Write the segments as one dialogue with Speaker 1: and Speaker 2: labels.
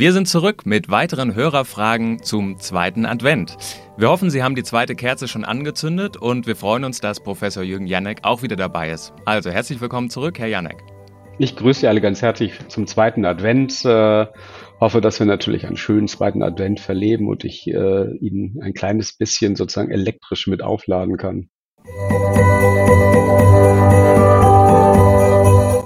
Speaker 1: Wir sind zurück mit weiteren Hörerfragen zum zweiten Advent. Wir hoffen, Sie haben die zweite Kerze schon angezündet und wir freuen uns, dass Professor Jürgen Janek auch wieder dabei ist. Also herzlich willkommen zurück, Herr Janek.
Speaker 2: Ich grüße Sie alle ganz herzlich zum zweiten Advent. Äh, hoffe, dass wir natürlich einen schönen zweiten Advent verleben und ich äh, Ihnen ein kleines bisschen sozusagen elektrisch mit aufladen kann.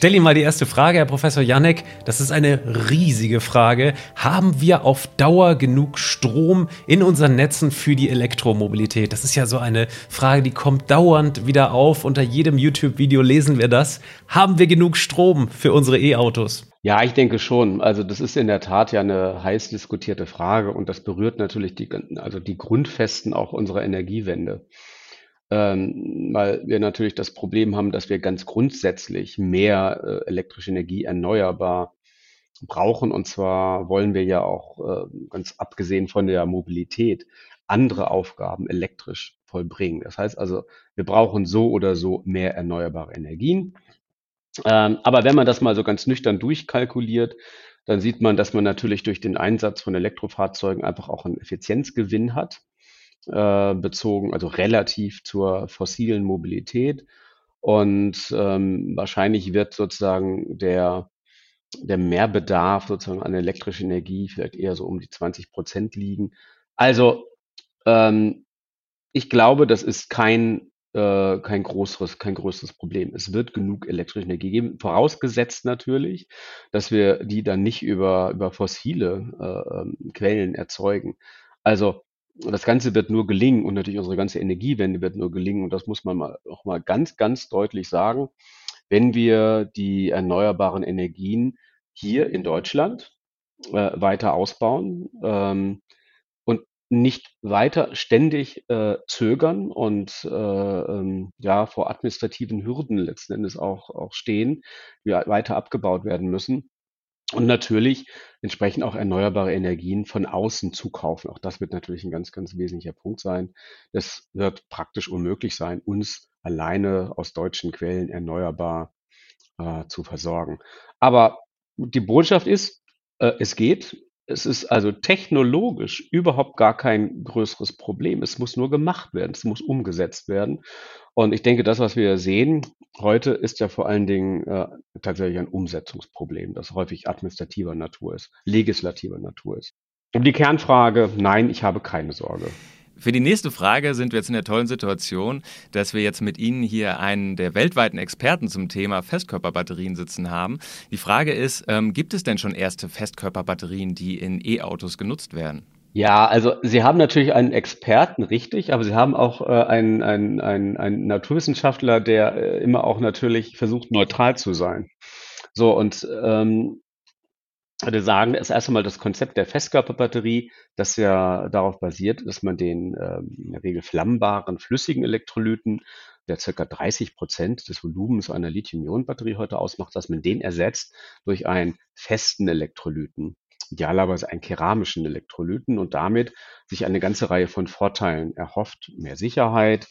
Speaker 3: Stelle Ihnen mal die erste Frage, Herr Professor Janek. Das ist eine riesige Frage. Haben wir auf Dauer genug Strom in unseren Netzen für die Elektromobilität? Das ist ja so eine Frage, die kommt dauernd wieder auf. Unter jedem YouTube-Video lesen wir das. Haben wir genug Strom für unsere E-Autos?
Speaker 2: Ja, ich denke schon. Also das ist in der Tat ja eine heiß diskutierte Frage und das berührt natürlich die, also die Grundfesten auch unserer Energiewende ähm, weil wir natürlich das Problem haben, dass wir ganz grundsätzlich mehr äh, elektrische Energie erneuerbar brauchen. Und zwar wollen wir ja auch, äh, ganz abgesehen von der Mobilität, andere Aufgaben elektrisch vollbringen. Das heißt also, wir brauchen so oder so mehr erneuerbare Energien. Ähm, aber wenn man das mal so ganz nüchtern durchkalkuliert, dann sieht man, dass man natürlich durch den Einsatz von Elektrofahrzeugen einfach auch einen Effizienzgewinn hat äh, bezogen, also relativ zur fossilen Mobilität. Und ähm, wahrscheinlich wird sozusagen der, der Mehrbedarf sozusagen an elektrischer Energie vielleicht eher so um die 20 Prozent liegen. Also ähm, ich glaube, das ist kein, äh, kein, größeres, kein größeres Problem. Es wird genug elektrische Energie geben, vorausgesetzt natürlich, dass wir die dann nicht über, über fossile äh, ähm, Quellen erzeugen. Also das Ganze wird nur gelingen und natürlich unsere ganze Energiewende wird nur gelingen. Und das muss man mal, auch mal ganz, ganz deutlich sagen, wenn wir die erneuerbaren Energien hier in Deutschland äh, weiter ausbauen ähm, und nicht weiter ständig äh, zögern und äh, ähm, ja vor administrativen Hürden letzten Endes auch, auch stehen, die weiter abgebaut werden müssen, und natürlich entsprechend auch erneuerbare Energien von außen zukaufen. Auch das wird natürlich ein ganz, ganz wesentlicher Punkt sein. Es wird praktisch unmöglich sein, uns alleine aus deutschen Quellen erneuerbar äh, zu versorgen. Aber die Botschaft ist, äh, es geht. Es ist also technologisch überhaupt gar kein größeres Problem. Es muss nur gemacht werden, es muss umgesetzt werden. Und ich denke, das, was wir sehen heute, ist ja vor allen Dingen äh, tatsächlich ein Umsetzungsproblem, das häufig administrativer Natur ist, legislativer Natur ist. Und die Kernfrage, nein, ich habe keine Sorge.
Speaker 1: Für die nächste Frage sind wir jetzt in der tollen Situation, dass wir jetzt mit Ihnen hier einen der weltweiten Experten zum Thema Festkörperbatterien sitzen haben. Die Frage ist, ähm, gibt es denn schon erste Festkörperbatterien, die in E-Autos genutzt werden?
Speaker 2: Ja, also Sie haben natürlich einen Experten, richtig, aber Sie haben auch äh, einen, einen, einen, einen Naturwissenschaftler, der äh, immer auch natürlich versucht, neutral zu sein. So, und ähm, würde sagen, ist erst einmal das Konzept der Festkörperbatterie, das ja darauf basiert, dass man den ähm, in der Regel flammbaren flüssigen Elektrolyten, der circa 30 Prozent des Volumens einer Lithium-Ionen-Batterie heute ausmacht, dass man den ersetzt durch einen festen Elektrolyten, idealerweise einen keramischen Elektrolyten und damit sich eine ganze Reihe von Vorteilen erhofft. Mehr Sicherheit,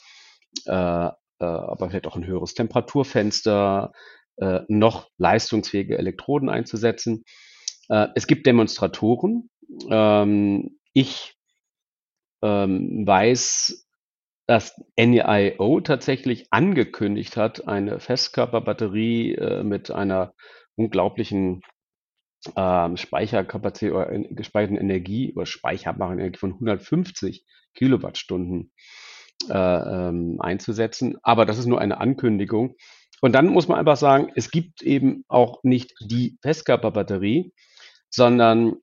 Speaker 2: äh, äh, aber vielleicht auch ein höheres Temperaturfenster, äh, noch leistungsfähige Elektroden einzusetzen. Äh, es gibt Demonstratoren. Ähm, ich ähm, weiß, dass NIO tatsächlich angekündigt hat, eine Festkörperbatterie äh, mit einer unglaublichen ähm, Speicherkapazität oder gespeicherten Energie oder speicherbaren Energie von 150 Kilowattstunden äh, ähm, einzusetzen. Aber das ist nur eine Ankündigung. Und dann muss man einfach sagen, es gibt eben auch nicht die Festkörperbatterie, sondern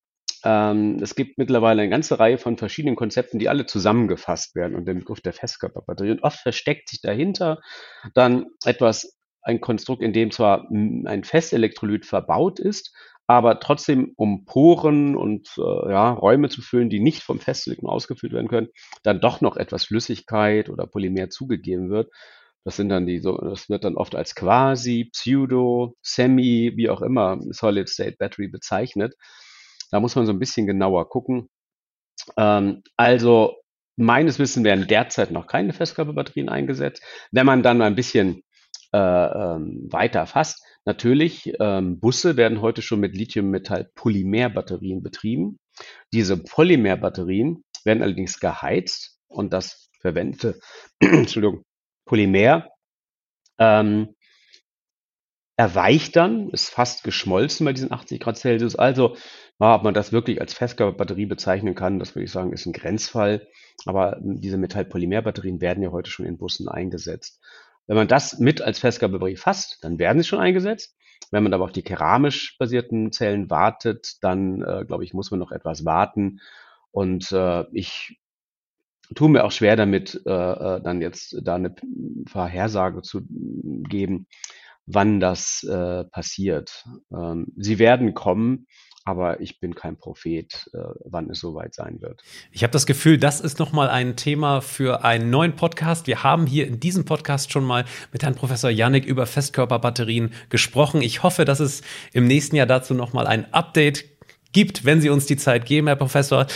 Speaker 2: ähm, es gibt mittlerweile eine ganze Reihe von verschiedenen Konzepten, die alle zusammengefasst werden unter dem Begriff der Festkörperbatterie. Und oft versteckt sich dahinter dann etwas, ein Konstrukt, in dem zwar ein Festelektrolyt verbaut ist, aber trotzdem, um Poren und äh, ja, Räume zu füllen, die nicht vom Festelektrolyt ausgefüllt werden können, dann doch noch etwas Flüssigkeit oder Polymer zugegeben wird. Das sind dann die so, das wird dann oft als quasi, Pseudo, Semi, wie auch immer, Solid State Battery bezeichnet. Da muss man so ein bisschen genauer gucken. Ähm, also meines Wissens werden derzeit noch keine Festkörperbatterien eingesetzt. Wenn man dann ein bisschen äh, ähm, weiter fasst, natürlich, ähm, Busse werden heute schon mit Lithium-Metall-Polymerbatterien betrieben. Diese Polymerbatterien werden allerdings geheizt und das verwendete Entschuldigung, Polymer ähm, erweicht dann, ist fast geschmolzen bei diesen 80 Grad Celsius. Also, ob man das wirklich als Festkörperbatterie bezeichnen kann, das würde ich sagen, ist ein Grenzfall. Aber diese Metallpolymerbatterien werden ja heute schon in Bussen eingesetzt. Wenn man das mit als Festkörperbatterie fasst, dann werden sie schon eingesetzt. Wenn man aber auf die keramisch basierten Zellen wartet, dann, äh, glaube ich, muss man noch etwas warten. Und äh, ich tue mir auch schwer damit, äh, äh dann jetzt da eine Vorhersage zu geben, wann das äh, passiert. Ähm, sie werden kommen, aber ich bin kein Prophet, äh, wann es soweit sein wird.
Speaker 3: Ich habe das Gefühl, das ist nochmal ein Thema für einen neuen Podcast. Wir haben hier in diesem Podcast schon mal mit Herrn Professor Yannick über Festkörperbatterien gesprochen. Ich hoffe, dass es im nächsten Jahr dazu nochmal ein Update gibt, wenn Sie uns die Zeit geben, Herr Professor.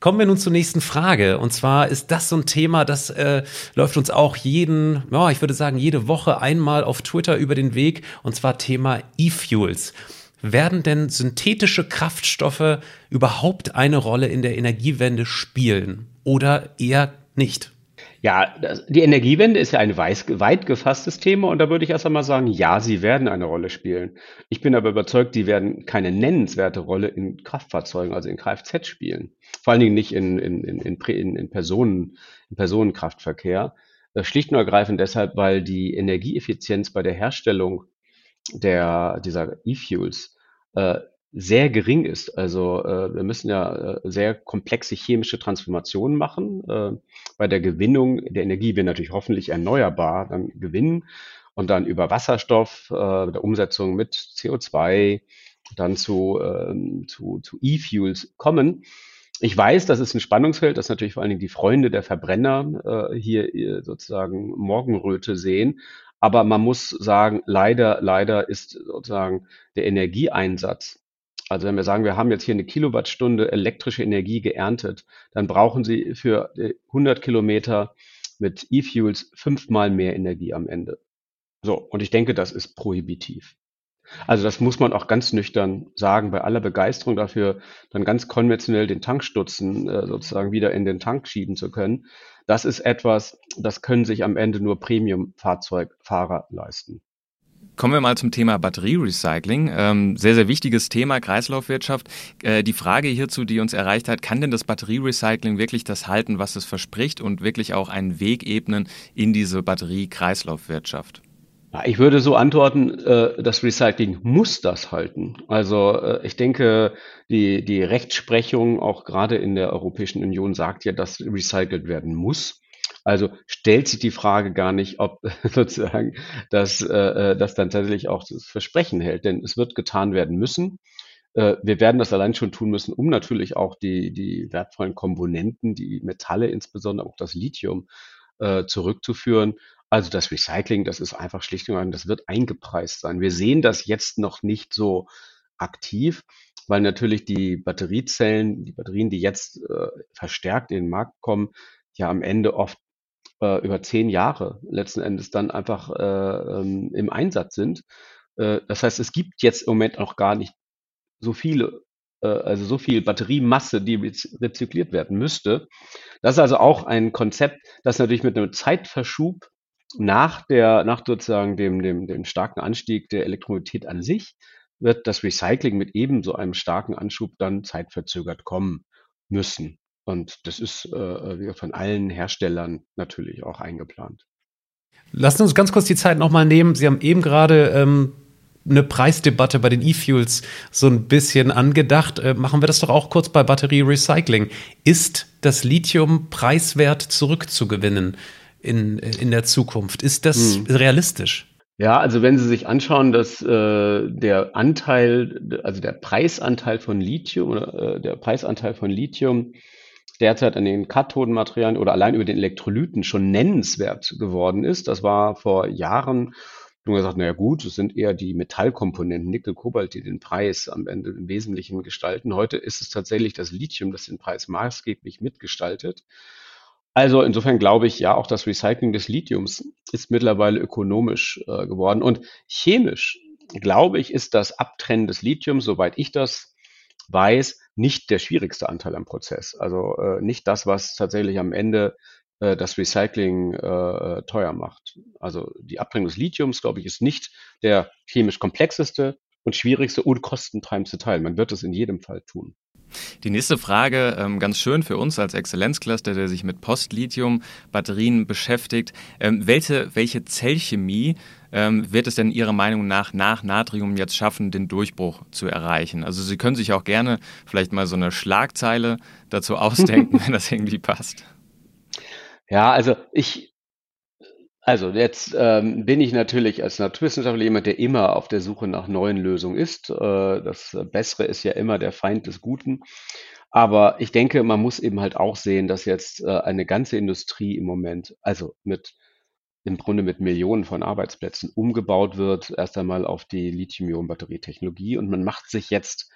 Speaker 3: Kommen wir nun zur nächsten Frage. Und zwar ist das so ein Thema, das äh, läuft uns auch jeden, ja, ich würde sagen, jede Woche einmal auf Twitter über den Weg. Und zwar Thema E-Fuels. Werden denn synthetische Kraftstoffe überhaupt eine Rolle in der Energiewende spielen oder eher nicht?
Speaker 2: Ja, die Energiewende ist ja ein weiß, weit gefasstes Thema und da würde ich erst einmal sagen, ja, sie werden eine Rolle spielen. Ich bin aber überzeugt, die werden keine nennenswerte Rolle in Kraftfahrzeugen, also in Kfz spielen. Vor allen Dingen nicht in, in, in, in, in, Personen, in Personenkraftverkehr. Äh, schlicht und ergreifend deshalb, weil die Energieeffizienz bei der Herstellung der, dieser E-Fuels äh, sehr gering ist. Also äh, wir müssen ja äh, sehr komplexe chemische Transformationen machen. Äh, bei der Gewinnung der Energie wir natürlich hoffentlich erneuerbar dann gewinnen und dann über Wasserstoff, äh, der Umsetzung mit CO2 dann zu, äh, zu, zu E-Fuels kommen. Ich weiß, das ist ein Spannungsfeld, das natürlich vor allen Dingen die Freunde der Verbrenner äh, hier sozusagen Morgenröte sehen. Aber man muss sagen, leider, leider ist sozusagen der Energieeinsatz also wenn wir sagen, wir haben jetzt hier eine Kilowattstunde elektrische Energie geerntet, dann brauchen Sie für 100 äh, Kilometer mit E-Fuels fünfmal mehr Energie am Ende. So, und ich denke, das ist prohibitiv. Also das muss man auch ganz nüchtern sagen, bei aller Begeisterung dafür, dann ganz konventionell den Tankstutzen äh, sozusagen wieder in den Tank schieben zu können. Das ist etwas, das können sich am Ende nur Premium-Fahrzeugfahrer leisten.
Speaker 1: Kommen wir mal zum Thema Batterierecycling. Ähm, sehr, sehr wichtiges Thema, Kreislaufwirtschaft. Äh, die Frage hierzu, die uns erreicht hat, kann denn das Batterierecycling wirklich das halten, was es verspricht und wirklich auch einen Weg ebnen in diese Batterie-Kreislaufwirtschaft?
Speaker 2: Ich würde so antworten, äh, das Recycling muss das halten. Also äh, ich denke, die, die Rechtsprechung auch gerade in der Europäischen Union sagt ja, dass recycelt werden muss. Also stellt sich die Frage gar nicht, ob sozusagen das, äh, äh, das dann tatsächlich auch das Versprechen hält, denn es wird getan werden müssen. Äh, wir werden das allein schon tun müssen, um natürlich auch die, die wertvollen Komponenten, die Metalle, insbesondere auch das Lithium, zurückzuführen. Also das Recycling, das ist einfach schlicht und einfach, das wird eingepreist sein. Wir sehen das jetzt noch nicht so aktiv, weil natürlich die Batteriezellen, die Batterien, die jetzt äh, verstärkt in den Markt kommen, ja am Ende oft äh, über zehn Jahre letzten Endes dann einfach äh, ähm, im Einsatz sind. Äh, das heißt, es gibt jetzt im Moment noch gar nicht so viele, äh, also so viel Batteriemasse, die rezykliert werden müsste. Das ist also auch ein Konzept, das natürlich mit einem Zeitverschub nach der, nach sozusagen dem, dem, dem starken Anstieg der Elektromobilität an sich, wird das Recycling mit ebenso einem starken Anschub dann zeitverzögert kommen müssen. Und das ist äh, von allen Herstellern natürlich auch eingeplant.
Speaker 3: Lassen uns ganz kurz die Zeit nochmal nehmen. Sie haben eben gerade ähm, eine Preisdebatte bei den E-Fuels so ein bisschen angedacht. Äh, machen wir das doch auch kurz bei Batterie-Recycling. Ist das Lithium preiswert zurückzugewinnen in, in der Zukunft? Ist das hm. realistisch?
Speaker 2: Ja, also wenn Sie sich anschauen, dass äh, der Anteil, also der Preisanteil von Lithium oder äh, der Preisanteil von Lithium derzeit an den Kathodenmaterialien oder allein über den Elektrolyten schon nennenswert geworden ist. Das war vor Jahren Und gesagt, naja gut, es sind eher die Metallkomponenten, Nickel, Kobalt, die den Preis am Ende im Wesentlichen gestalten. Heute ist es tatsächlich das Lithium, das den Preis maßgeblich mitgestaltet. Also insofern glaube ich, ja, auch das Recycling des Lithiums ist mittlerweile ökonomisch äh, geworden. Und chemisch, glaube ich, ist das Abtrennen des Lithiums, soweit ich das weiß, nicht der schwierigste Anteil am Prozess. Also äh, nicht das, was tatsächlich am Ende äh, das Recycling äh, teuer macht. Also die Abtrennung des Lithiums, glaube ich, ist nicht der chemisch komplexeste und schwierigste und kostentreibendste Teil. Man wird es in jedem Fall tun.
Speaker 1: Die nächste Frage, ähm, ganz schön für uns als Exzellenzcluster, der sich mit Post-Lithium-Batterien beschäftigt. Ähm, welche, welche Zellchemie ähm, wird es denn Ihrer Meinung nach nach Natrium jetzt schaffen, den Durchbruch zu erreichen? Also Sie können sich auch gerne vielleicht mal so eine Schlagzeile dazu ausdenken, wenn das irgendwie passt.
Speaker 2: Ja, also ich, also jetzt ähm, bin ich natürlich als Naturwissenschaftler jemand, der immer auf der Suche nach neuen Lösungen ist. Äh, das Bessere ist ja immer der Feind des Guten. Aber ich denke, man muss eben halt auch sehen, dass jetzt äh, eine ganze Industrie im Moment, also mit im Grunde mit Millionen von Arbeitsplätzen umgebaut wird, erst einmal auf die Lithium-Ionen-Batterietechnologie. Und man macht sich jetzt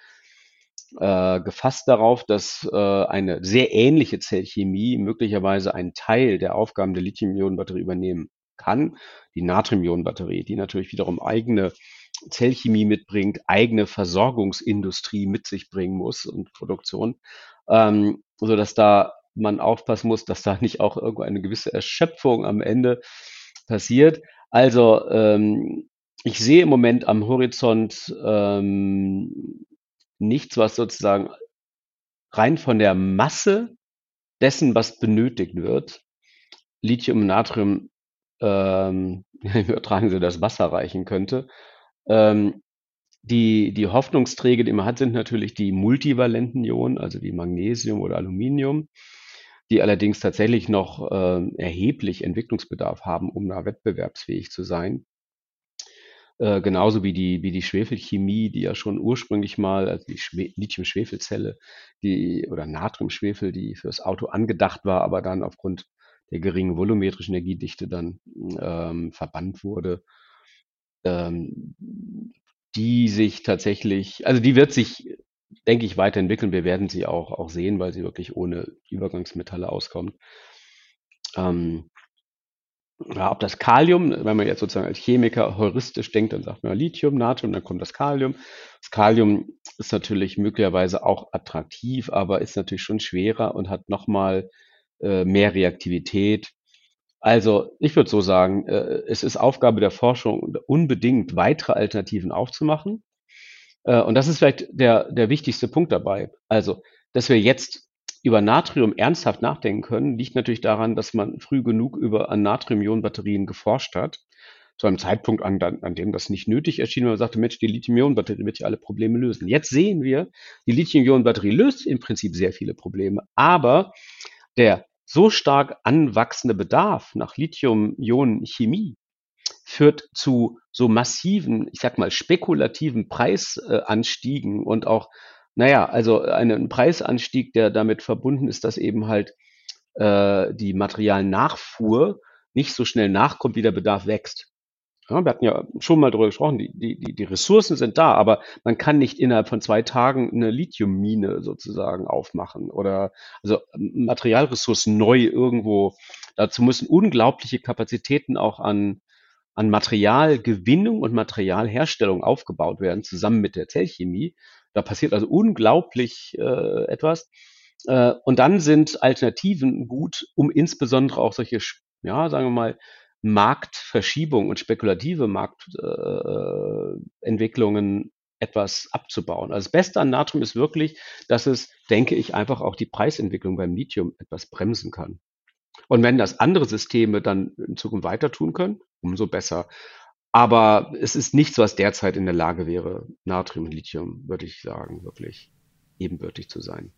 Speaker 2: äh, gefasst darauf, dass äh, eine sehr ähnliche Zellchemie möglicherweise einen Teil der Aufgaben der Lithium-Ionen-Batterie übernehmen kann. Die Natrium-Ionen-Batterie, die natürlich wiederum eigene Zellchemie mitbringt, eigene Versorgungsindustrie mit sich bringen muss und Produktion, ähm, so dass da man aufpassen muss, dass da nicht auch irgendwo eine gewisse Erschöpfung am Ende passiert. Also ähm, ich sehe im Moment am Horizont ähm, nichts, was sozusagen rein von der Masse dessen, was benötigt wird, Lithium Natrium, ähm, übertragen Sie das Wasser reichen könnte. Ähm, die, die Hoffnungsträger, die man hat, sind natürlich die multivalenten Ionen, also wie Magnesium oder Aluminium, die allerdings tatsächlich noch äh, erheblich Entwicklungsbedarf haben, um da wettbewerbsfähig zu sein. Äh, genauso wie die, wie die Schwefelchemie, die ja schon ursprünglich mal, also die Lithium-Schwefelzelle, die oder Natrium-Schwefel, die fürs Auto angedacht war, aber dann aufgrund der geringen volumetrischen Energiedichte dann ähm, verbannt wurde, ähm, die sich tatsächlich, also die wird sich, denke ich, weiterentwickeln. Wir werden sie auch, auch sehen, weil sie wirklich ohne Übergangsmetalle auskommt. Ähm, ja, ob das Kalium, wenn man jetzt sozusagen als Chemiker heuristisch denkt, dann sagt man Lithium, Natrium, dann kommt das Kalium. Das Kalium ist natürlich möglicherweise auch attraktiv, aber ist natürlich schon schwerer und hat nochmal äh, mehr Reaktivität. Also ich würde so sagen, äh, es ist Aufgabe der Forschung, unbedingt weitere Alternativen aufzumachen. Äh, und das ist vielleicht der, der wichtigste Punkt dabei. Also, dass wir jetzt über Natrium ernsthaft nachdenken können, liegt natürlich daran, dass man früh genug über an Natrium-Ionen-Batterien geforscht hat. Zu einem Zeitpunkt, an, an dem das nicht nötig erschien, weil man sagte, Mensch, die Lithium-Ionen-Batterie wird ja alle Probleme lösen. Jetzt sehen wir, die Lithium-Ionen-Batterie löst im Prinzip sehr viele Probleme, aber der so stark anwachsende Bedarf nach Lithium-Ionen-Chemie führt zu so massiven, ich sag mal, spekulativen Preisanstiegen und auch naja, also einen Preisanstieg, der damit verbunden ist, dass eben halt äh, die Materialnachfuhr nicht so schnell nachkommt, wie der Bedarf wächst. Ja, wir hatten ja schon mal darüber gesprochen, die, die, die Ressourcen sind da, aber man kann nicht innerhalb von zwei Tagen eine Lithiummine sozusagen aufmachen oder also Materialressourcen neu irgendwo. Dazu müssen unglaubliche Kapazitäten auch an, an Materialgewinnung und Materialherstellung aufgebaut werden, zusammen mit der Zellchemie. Da passiert also unglaublich äh, etwas. Äh, und dann sind Alternativen gut, um insbesondere auch solche, ja, sagen wir mal, Marktverschiebungen und spekulative Marktentwicklungen äh, etwas abzubauen. Also das Beste an Natrium ist wirklich, dass es, denke ich, einfach auch die Preisentwicklung beim Lithium etwas bremsen kann. Und wenn das andere Systeme dann in Zukunft weiter tun können, umso besser. Aber es ist nichts, was derzeit in der Lage wäre, Natrium und Lithium, würde ich sagen, wirklich ebenbürtig zu sein.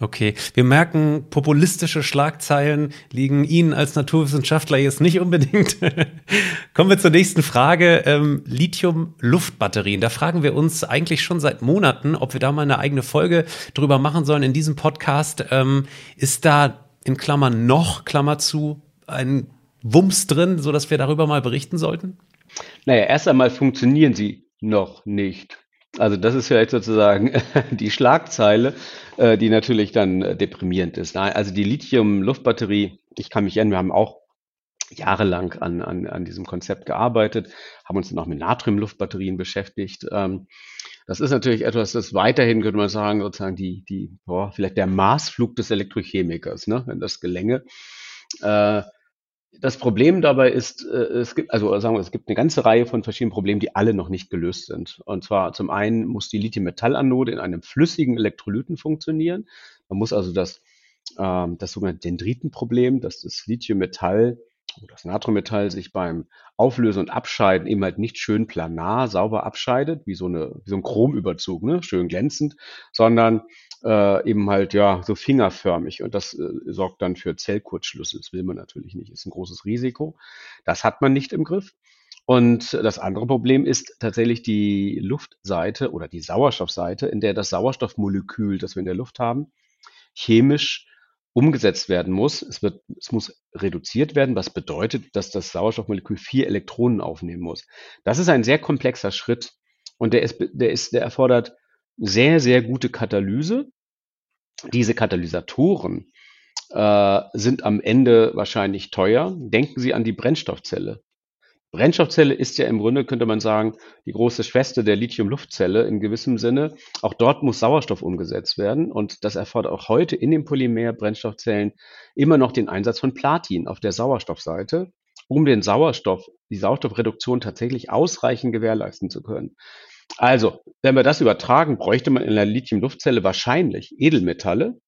Speaker 3: Okay, wir merken, populistische Schlagzeilen liegen Ihnen als Naturwissenschaftler jetzt nicht unbedingt. Kommen wir zur nächsten Frage. Ähm, Lithium-Luftbatterien. Da fragen wir uns eigentlich schon seit Monaten, ob wir da mal eine eigene Folge drüber machen sollen in diesem Podcast. Ähm, ist da in Klammern noch, Klammer zu, ein Wumms drin, sodass wir darüber mal berichten sollten?
Speaker 2: Naja, erst einmal funktionieren sie noch nicht. Also das ist vielleicht sozusagen die Schlagzeile, äh, die natürlich dann äh, deprimierend ist. Also die Lithium-Luftbatterie, ich kann mich erinnern, wir haben auch jahrelang an, an, an diesem Konzept gearbeitet, haben uns dann auch mit Natrium-Luftbatterien beschäftigt. Ähm, das ist natürlich etwas, das weiterhin, könnte man sagen, sozusagen die, die, boah, vielleicht der Maßflug des Elektrochemikers, ne, wenn das gelänge. Das Problem dabei ist, äh, es gibt, also sagen wir, es gibt eine ganze Reihe von verschiedenen Problemen, die alle noch nicht gelöst sind. Und zwar zum einen muss die Lithium-Metall-Anode in einem flüssigen Elektrolyten funktionieren. Man muss also das, ähm, das sogenannte Dendritenproblem, dass das Lithium-Metall das Natriummetall sich beim Auflösen und Abscheiden eben halt nicht schön planar sauber abscheidet, wie so, eine, wie so ein Chromüberzug, ne? schön glänzend, sondern äh, eben halt ja so fingerförmig und das äh, sorgt dann für Zellkurzschlüsse. Das will man natürlich nicht, ist ein großes Risiko. Das hat man nicht im Griff. Und das andere Problem ist tatsächlich die Luftseite oder die Sauerstoffseite, in der das Sauerstoffmolekül, das wir in der Luft haben, chemisch umgesetzt werden muss. Es, wird, es muss reduziert werden, was bedeutet, dass das Sauerstoffmolekül vier Elektronen aufnehmen muss. Das ist ein sehr komplexer Schritt und der, ist, der, ist, der erfordert sehr, sehr gute Katalyse. Diese Katalysatoren äh, sind am Ende wahrscheinlich teuer. Denken Sie an die Brennstoffzelle. Brennstoffzelle ist ja im Grunde, könnte man sagen, die große Schwester der Lithium-Luftzelle in gewissem Sinne. Auch dort muss Sauerstoff umgesetzt werden. Und das erfordert auch heute in den Polymer-Brennstoffzellen immer noch den Einsatz von Platin auf der Sauerstoffseite, um den Sauerstoff, die Sauerstoffreduktion tatsächlich ausreichend gewährleisten zu können. Also, wenn wir das übertragen, bräuchte man in der Lithium-Luftzelle wahrscheinlich Edelmetalle,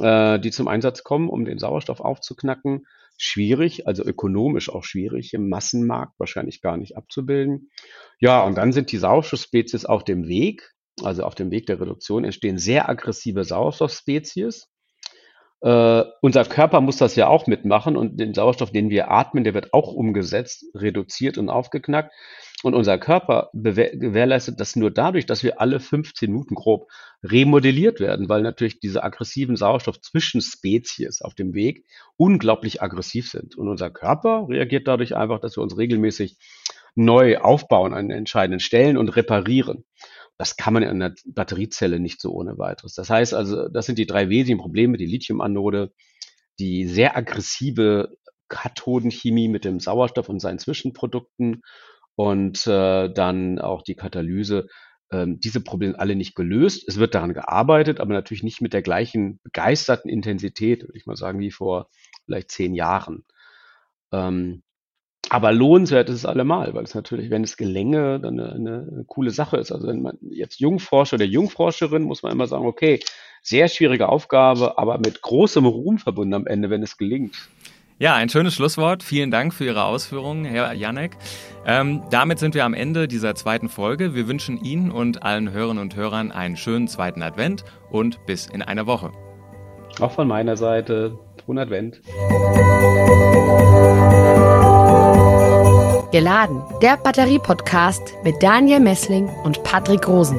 Speaker 2: äh, die zum Einsatz kommen, um den Sauerstoff aufzuknacken schwierig, also ökonomisch auch schwierig, im Massenmarkt wahrscheinlich gar nicht abzubilden. Ja, und dann sind die Sauerstoffspezies auf dem Weg, also auf dem Weg der Reduktion entstehen sehr aggressive Sauerstoffspezies. Äh, unser Körper muss das ja auch mitmachen und den Sauerstoff, den wir atmen, der wird auch umgesetzt, reduziert und aufgeknackt. Und unser Körper gewährleistet das nur dadurch, dass wir alle 15 Minuten grob remodelliert werden, weil natürlich diese aggressiven Sauerstoff-Zwischenspezies auf dem Weg unglaublich aggressiv sind. Und unser Körper reagiert dadurch einfach, dass wir uns regelmäßig neu aufbauen an entscheidenden Stellen und reparieren. Das kann man in einer Batteriezelle nicht so ohne weiteres. Das heißt also, das sind die drei wesentlichen Probleme, die Lithiumanode, die sehr aggressive Kathodenchemie mit dem Sauerstoff und seinen Zwischenprodukten und äh, dann auch die Katalyse. Ähm, diese Probleme alle nicht gelöst. Es wird daran gearbeitet, aber natürlich nicht mit der gleichen begeisterten Intensität, würde ich mal sagen, wie vor vielleicht zehn Jahren. Ähm, aber lohnenswert ist es allemal, weil es natürlich, wenn es gelänge, dann eine, eine coole Sache ist. Also wenn man jetzt Jungforscher oder Jungforscherin, muss man immer sagen, okay, sehr schwierige Aufgabe, aber mit großem Ruhm verbunden am Ende, wenn es gelingt.
Speaker 1: Ja, ein schönes Schlusswort. Vielen Dank für Ihre Ausführungen, Herr Janek. Ähm, damit sind wir am Ende dieser zweiten Folge. Wir wünschen Ihnen und allen Hörerinnen und Hörern einen schönen zweiten Advent und bis in einer Woche.
Speaker 2: Auch von meiner Seite. Frohen Advent.
Speaker 4: Geladen, der Batterie-Podcast mit Daniel Messling und Patrick Rosen.